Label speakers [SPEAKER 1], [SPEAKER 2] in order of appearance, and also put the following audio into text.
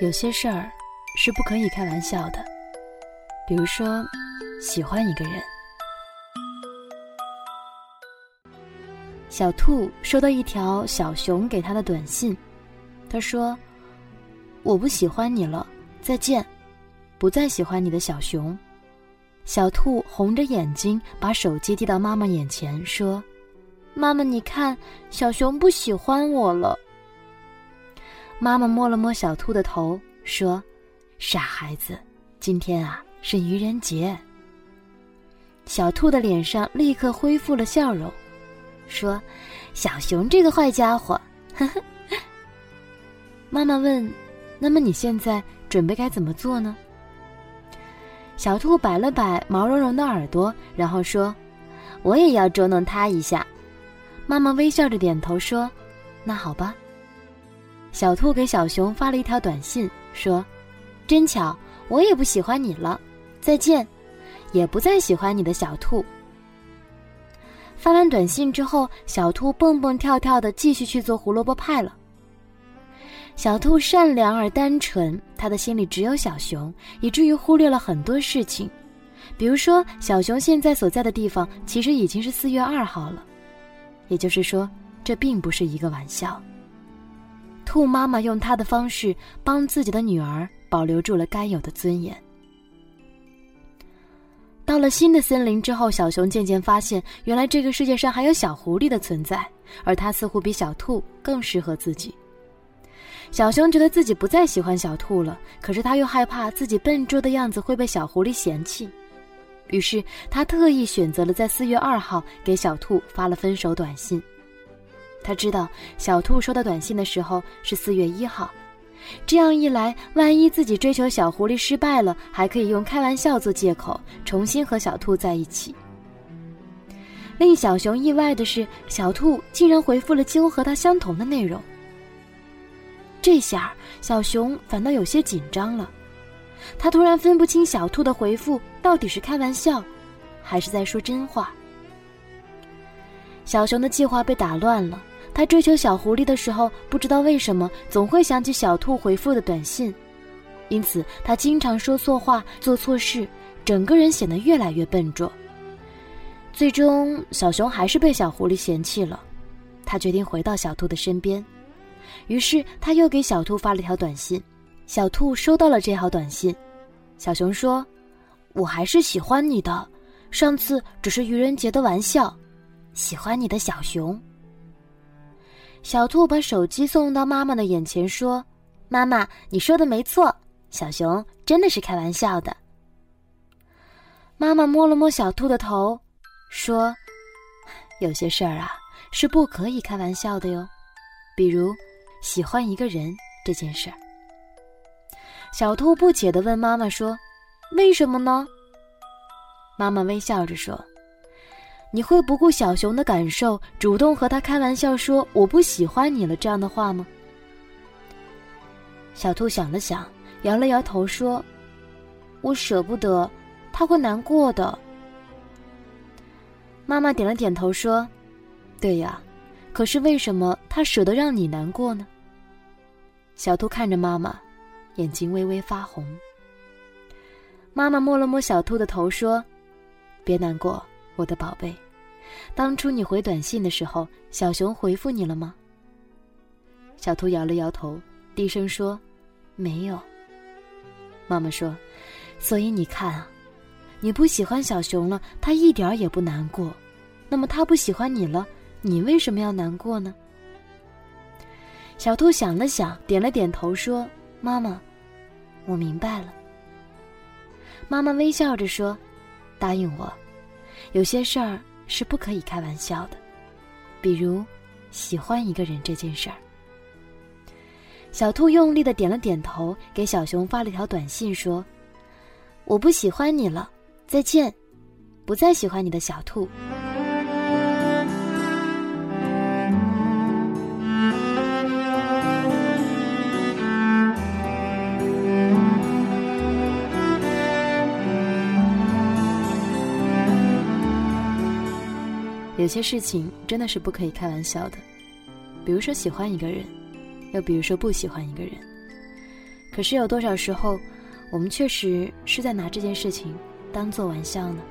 [SPEAKER 1] 有些事儿是不可以开玩笑的，比如说喜欢一个人。小兔收到一条小熊给他的短信，他说：“我不喜欢你了，再见，不再喜欢你的小熊。”小兔红着眼睛把手机递到妈妈眼前，说：“妈妈，你看，小熊不喜欢我了。”妈妈摸了摸小兔的头，说：“傻孩子，今天啊是愚人节。”小兔的脸上立刻恢复了笑容，说：“小熊这个坏家伙。”呵呵。妈妈问：“那么你现在准备该怎么做呢？”小兔摆了摆毛茸茸的耳朵，然后说：“我也要捉弄它一下。”妈妈微笑着点头说：“那好吧。”小兔给小熊发了一条短信，说：“真巧，我也不喜欢你了，再见，也不再喜欢你的小兔。”发完短信之后，小兔蹦蹦跳跳的继续去做胡萝卜派了。小兔善良而单纯，他的心里只有小熊，以至于忽略了很多事情，比如说小熊现在所在的地方其实已经是四月二号了，也就是说，这并不是一个玩笑。兔妈妈用她的方式帮自己的女儿保留住了该有的尊严。到了新的森林之后，小熊渐渐发现，原来这个世界上还有小狐狸的存在，而它似乎比小兔更适合自己。小熊觉得自己不再喜欢小兔了，可是他又害怕自己笨拙的样子会被小狐狸嫌弃，于是他特意选择了在四月二号给小兔发了分手短信。他知道小兔收到短信的时候是四月一号，这样一来，万一自己追求小狐狸失败了，还可以用开玩笑做借口，重新和小兔在一起。令小熊意外的是，小兔竟然回复了几乎和他相同的内容。这下小熊反倒有些紧张了，他突然分不清小兔的回复到底是开玩笑，还是在说真话。小熊的计划被打乱了。他追求小狐狸的时候，不知道为什么总会想起小兔回复的短信，因此他经常说错话、做错事，整个人显得越来越笨拙。最终，小熊还是被小狐狸嫌弃了。他决定回到小兔的身边，于是他又给小兔发了条短信。小兔收到了这条短信，小熊说：“我还是喜欢你的，上次只是愚人节的玩笑，喜欢你的小熊。”小兔把手机送到妈妈的眼前，说：“妈妈，你说的没错，小熊真的是开玩笑的。”妈妈摸了摸小兔的头，说：“有些事儿啊，是不可以开玩笑的哟，比如喜欢一个人这件事儿。”小兔不解地问妈妈说：“为什么呢？”妈妈微笑着说。你会不顾小熊的感受，主动和他开玩笑说“我不喜欢你了”这样的话吗？小兔想了想，摇了摇头说：“我舍不得，他会难过的。”妈妈点了点头说：“对呀，可是为什么他舍得让你难过呢？”小兔看着妈妈，眼睛微微发红。妈妈摸了摸小兔的头说：“别难过。”我的宝贝，当初你回短信的时候，小熊回复你了吗？小兔摇了摇头，低声说：“没有。”妈妈说：“所以你看啊，你不喜欢小熊了，他一点也不难过。那么他不喜欢你了，你为什么要难过呢？”小兔想了想，点了点头，说：“妈妈，我明白了。”妈妈微笑着说：“答应我。”有些事儿是不可以开玩笑的，比如喜欢一个人这件事儿。小兔用力的点了点头，给小熊发了条短信说：“我不喜欢你了，再见，不再喜欢你的小兔。”有些事情真的是不可以开玩笑的，比如说喜欢一个人，又比如说不喜欢一个人。可是有多少时候，我们确实是在拿这件事情当做玩笑呢？